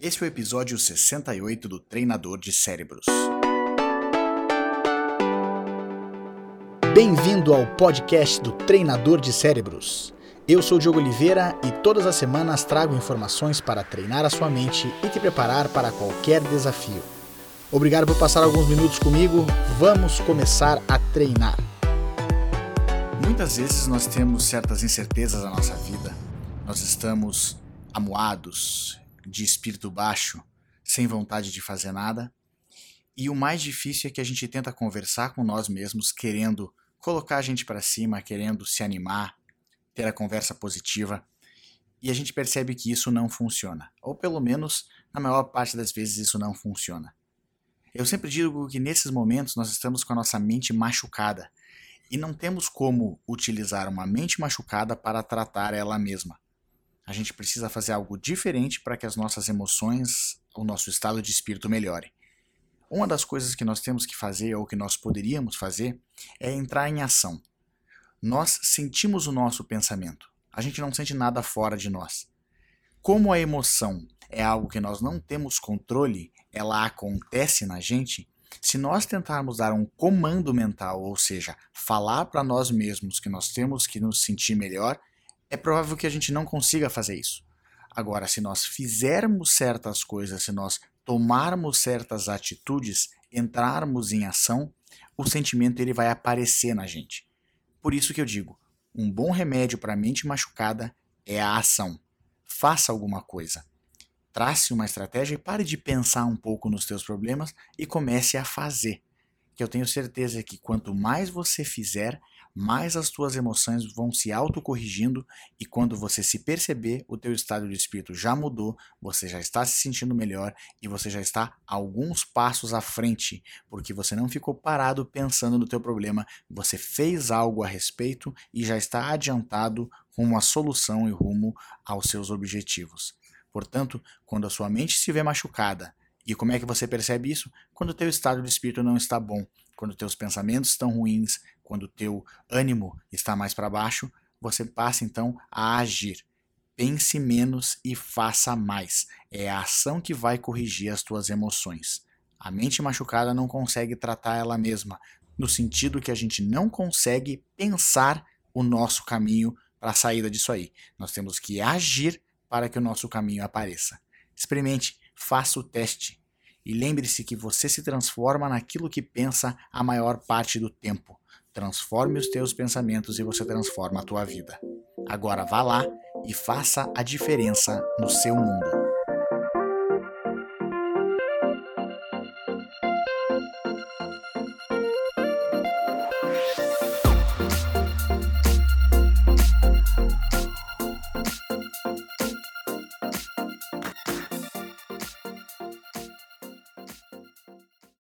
Esse é o episódio 68 do Treinador de Cérebros. Bem-vindo ao podcast do Treinador de Cérebros. Eu sou o Diogo Oliveira e todas as semanas trago informações para treinar a sua mente e te preparar para qualquer desafio. Obrigado por passar alguns minutos comigo. Vamos começar a treinar. Muitas vezes nós temos certas incertezas na nossa vida. Nós estamos amuados, de espírito baixo, sem vontade de fazer nada. E o mais difícil é que a gente tenta conversar com nós mesmos, querendo colocar a gente para cima, querendo se animar, ter a conversa positiva. E a gente percebe que isso não funciona. Ou pelo menos, na maior parte das vezes, isso não funciona. Eu sempre digo que nesses momentos nós estamos com a nossa mente machucada e não temos como utilizar uma mente machucada para tratar ela mesma. A gente precisa fazer algo diferente para que as nossas emoções, o nosso estado de espírito melhore. Uma das coisas que nós temos que fazer, ou que nós poderíamos fazer, é entrar em ação. Nós sentimos o nosso pensamento. A gente não sente nada fora de nós. Como a emoção é algo que nós não temos controle, ela acontece na gente. Se nós tentarmos dar um comando mental, ou seja, falar para nós mesmos que nós temos que nos sentir melhor, é provável que a gente não consiga fazer isso. Agora, se nós fizermos certas coisas, se nós tomarmos certas atitudes, entrarmos em ação, o sentimento ele vai aparecer na gente. Por isso que eu digo, um bom remédio para a mente machucada é a ação. Faça alguma coisa. Trace uma estratégia e pare de pensar um pouco nos teus problemas e comece a fazer. Que eu tenho certeza que quanto mais você fizer, mais as tuas emoções vão se autocorrigindo e quando você se perceber, o teu estado de espírito já mudou, você já está se sentindo melhor e você já está alguns passos à frente, porque você não ficou parado pensando no teu problema, você fez algo a respeito e já está adiantado rumo à solução e rumo aos seus objetivos. Portanto, quando a sua mente se vê machucada, e como é que você percebe isso? Quando o teu estado de espírito não está bom, quando teus pensamentos estão ruins, quando o teu ânimo está mais para baixo, você passa então a agir. Pense menos e faça mais. É a ação que vai corrigir as tuas emoções. A mente machucada não consegue tratar ela mesma, no sentido que a gente não consegue pensar o nosso caminho para a saída disso aí. Nós temos que agir para que o nosso caminho apareça. Experimente, faça o teste. E lembre-se que você se transforma naquilo que pensa a maior parte do tempo. Transforme os teus pensamentos e você transforma a tua vida. Agora vá lá e faça a diferença no seu mundo.